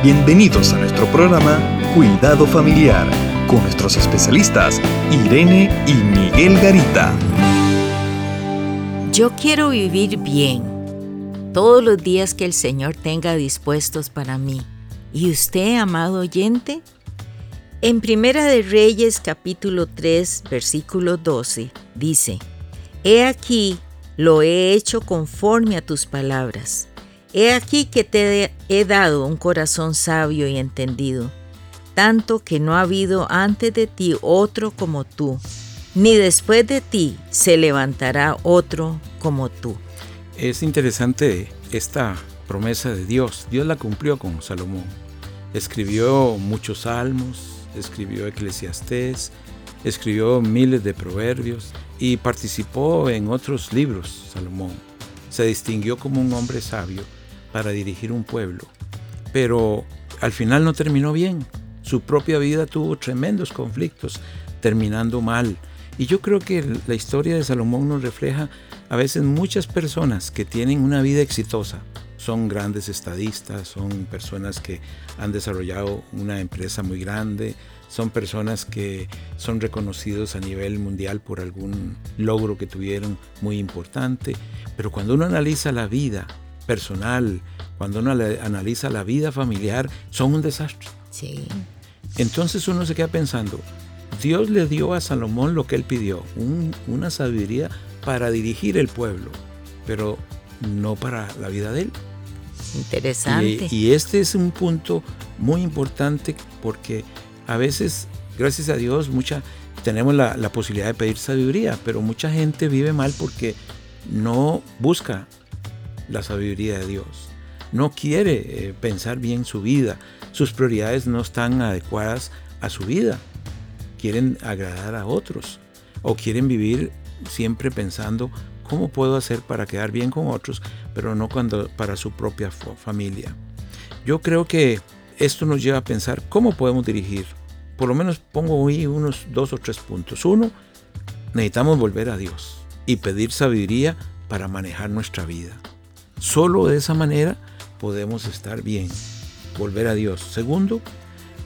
Bienvenidos a nuestro programa Cuidado Familiar con nuestros especialistas Irene y Miguel Garita. Yo quiero vivir bien todos los días que el Señor tenga dispuestos para mí. ¿Y usted, amado oyente? En Primera de Reyes capítulo 3 versículo 12 dice, He aquí, lo he hecho conforme a tus palabras. He aquí que te he dado un corazón sabio y entendido, tanto que no ha habido antes de ti otro como tú, ni después de ti se levantará otro como tú. Es interesante esta promesa de Dios. Dios la cumplió con Salomón. Escribió muchos salmos, escribió Eclesiastés, escribió miles de proverbios y participó en otros libros, Salomón. Se distinguió como un hombre sabio para dirigir un pueblo, pero al final no terminó bien. Su propia vida tuvo tremendos conflictos, terminando mal. Y yo creo que la historia de Salomón nos refleja a veces muchas personas que tienen una vida exitosa, son grandes estadistas, son personas que han desarrollado una empresa muy grande, son personas que son reconocidos a nivel mundial por algún logro que tuvieron muy importante, pero cuando uno analiza la vida personal, cuando uno analiza la vida familiar, son un desastre. Sí. Entonces uno se queda pensando, Dios le dio a Salomón lo que él pidió, una sabiduría para dirigir el pueblo, pero no para la vida de él. Interesante. Y, este es un punto muy importante porque a veces, gracias a Dios, mucha, tenemos la, posibilidad de pedir sabiduría, pero mucha gente vive mal porque no busca la sabiduría de Dios. No quiere eh, pensar bien su vida. Sus prioridades no están adecuadas a su vida. Quieren agradar a otros o quieren vivir siempre pensando cómo puedo hacer para quedar bien con otros, pero no cuando, para su propia familia. Yo creo que esto nos lleva a pensar cómo podemos dirigir. Por lo menos pongo hoy unos dos o tres puntos. Uno, necesitamos volver a Dios y pedir sabiduría para manejar nuestra vida. Solo de esa manera podemos estar bien, volver a Dios. Segundo,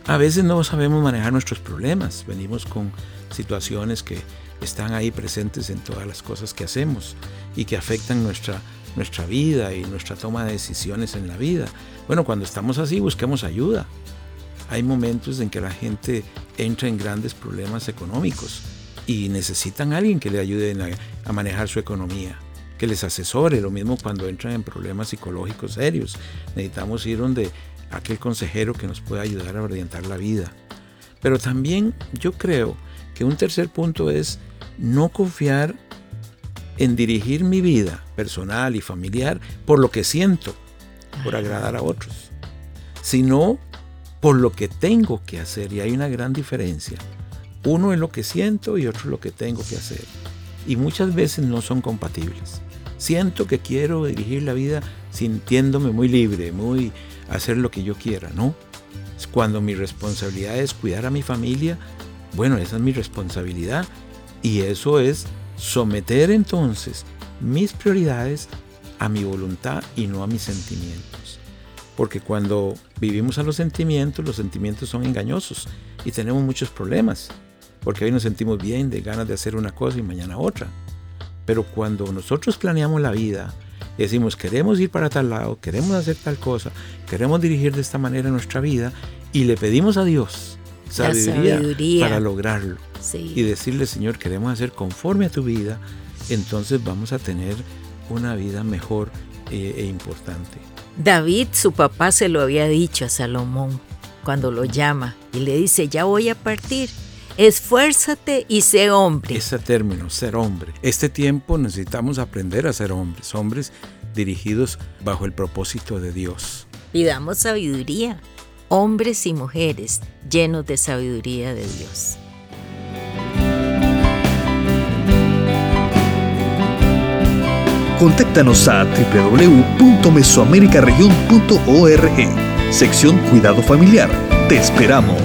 a veces no sabemos manejar nuestros problemas. Venimos con situaciones que están ahí presentes en todas las cosas que hacemos y que afectan nuestra, nuestra vida y nuestra toma de decisiones en la vida. Bueno, cuando estamos así, busquemos ayuda. Hay momentos en que la gente entra en grandes problemas económicos y necesitan a alguien que le ayude a, a manejar su economía, que les asesore. Lo mismo cuando entran en problemas psicológicos serios. Necesitamos ir donde aquel consejero que nos pueda ayudar a orientar la vida. Pero también yo creo que un tercer punto es no confiar en dirigir mi vida personal y familiar por lo que siento, por agradar a otros, sino por lo que tengo que hacer. Y hay una gran diferencia. Uno es lo que siento y otro es lo que tengo que hacer. Y muchas veces no son compatibles. Siento que quiero dirigir la vida sintiéndome muy libre, muy hacer lo que yo quiera, ¿no? Cuando mi responsabilidad es cuidar a mi familia, bueno, esa es mi responsabilidad y eso es someter entonces mis prioridades a mi voluntad y no a mis sentimientos. Porque cuando vivimos a los sentimientos, los sentimientos son engañosos y tenemos muchos problemas. Porque hoy nos sentimos bien de ganas de hacer una cosa y mañana otra. Pero cuando nosotros planeamos la vida decimos queremos ir para tal lado, queremos hacer tal cosa, queremos dirigir de esta manera nuestra vida y le pedimos a Dios sabiduría, para lograrlo. Y decirle, Señor, queremos hacer conforme a tu vida, entonces vamos a tener una vida mejor eh, e importante. David, su papá, se lo había dicho a Salomón cuando lo llama y le dice, ya voy a partir. Esfuérzate y sé hombre. Ese término, ser hombre. Este tiempo necesitamos aprender a ser hombres, hombres dirigidos bajo el propósito de Dios. Pidamos sabiduría hombres y mujeres llenos de sabiduría de Dios. Contáctanos a www.mesoamericaregion.org, sección Cuidado Familiar. Te esperamos.